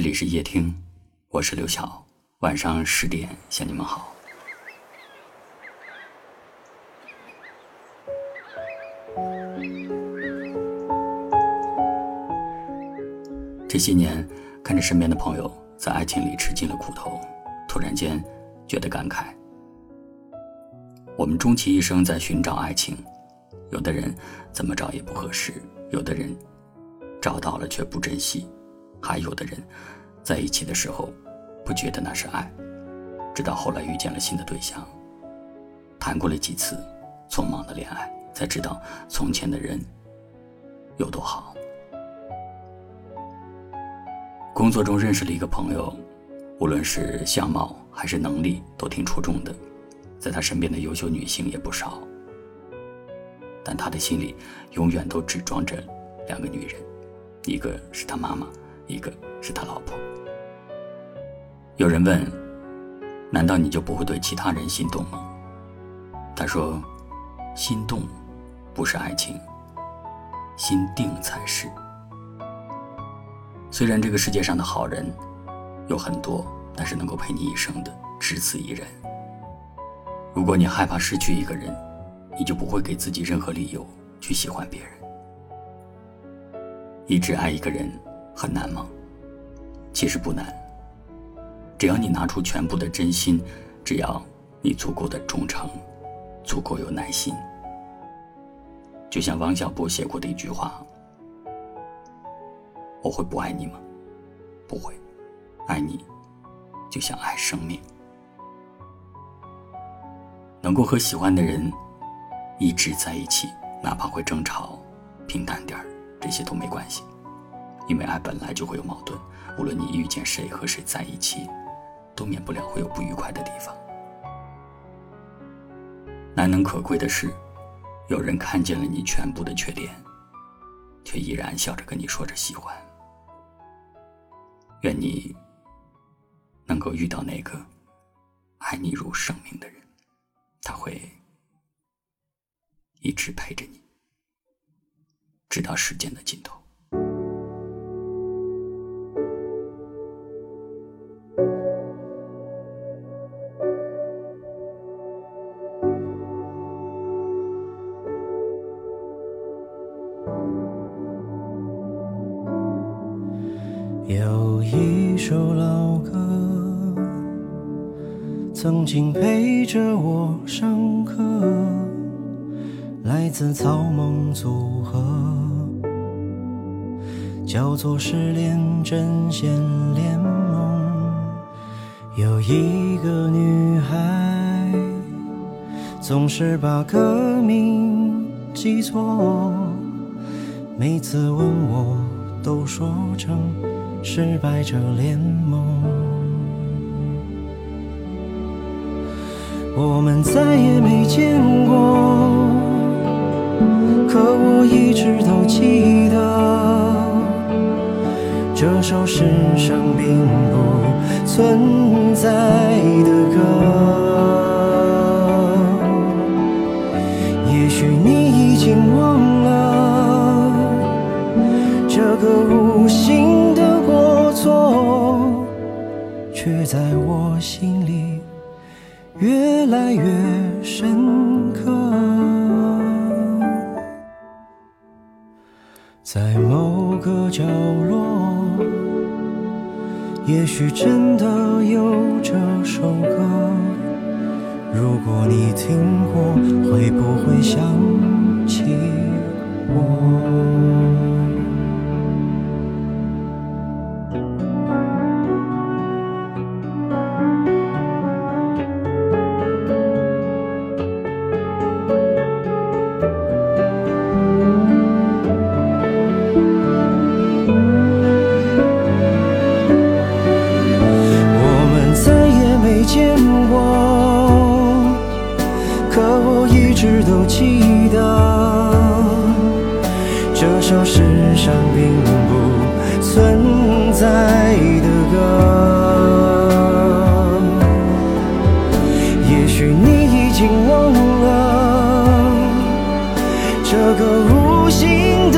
这里是夜听，我是刘晓，晚上十点向你们好。这些年，看着身边的朋友在爱情里吃尽了苦头，突然间觉得感慨：我们终其一生在寻找爱情，有的人怎么找也不合适，有的人找到了却不珍惜。还有的人，在一起的时候，不觉得那是爱，直到后来遇见了新的对象，谈过了几次匆忙的恋爱，才知道从前的人有多好。工作中认识了一个朋友，无论是相貌还是能力都挺出众的，在他身边的优秀女性也不少，但他的心里永远都只装着两个女人，一个是他妈妈。一个是他老婆。有人问：“难道你就不会对其他人心动吗？”他说：“心动不是爱情，心定才是。”虽然这个世界上的好人有很多，但是能够陪你一生的只此一人。如果你害怕失去一个人，你就不会给自己任何理由去喜欢别人。一直爱一个人。很难吗？其实不难。只要你拿出全部的真心，只要你足够的忠诚，足够有耐心。就像王小波写过的一句话：“我会不爱你吗？不会，爱你就像爱生命。能够和喜欢的人一直在一起，哪怕会争吵，平淡点儿，这些都没关系。”因为爱本来就会有矛盾，无论你遇见谁和谁在一起，都免不了会有不愉快的地方。难能可贵的是，有人看见了你全部的缺点，却依然笑着跟你说着喜欢。愿你能够遇到那个爱你如生命的人，他会一直陪着你，直到时间的尽头。一首老歌，曾经陪着我上课，来自草蜢组合，叫做《失恋阵线联盟》。有一个女孩，总是把歌名记错，每次问我，都说成。失败者联盟，我们再也没见过，可我一直都记得这首世上并不存在的歌。也许你已经忘了在我心里越来越深刻。在某个角落，也许真的有这首歌。如果你听过，会不会想起我？可我一直都记得。这首世上并不存在的歌，也许你已经忘了这个无心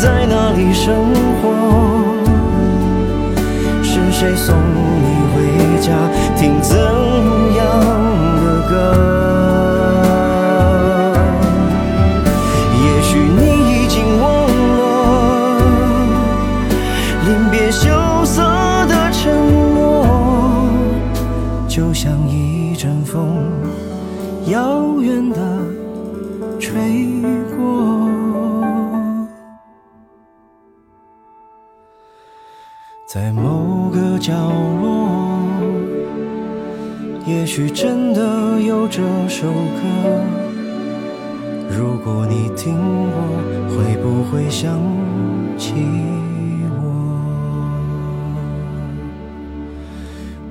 在哪里生活？是谁送你回家？听怎样的歌。也许你已经忘了临别羞涩的承诺就像一阵风遥远的吹过。在某个角落，也许真的有这首歌。如果你听过，会不会想起我？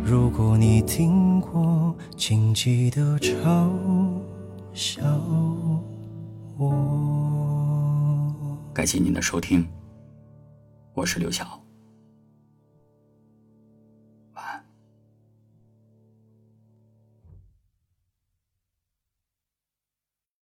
如果你听过，请记得嘲笑我。感谢您的收听，我是刘晓。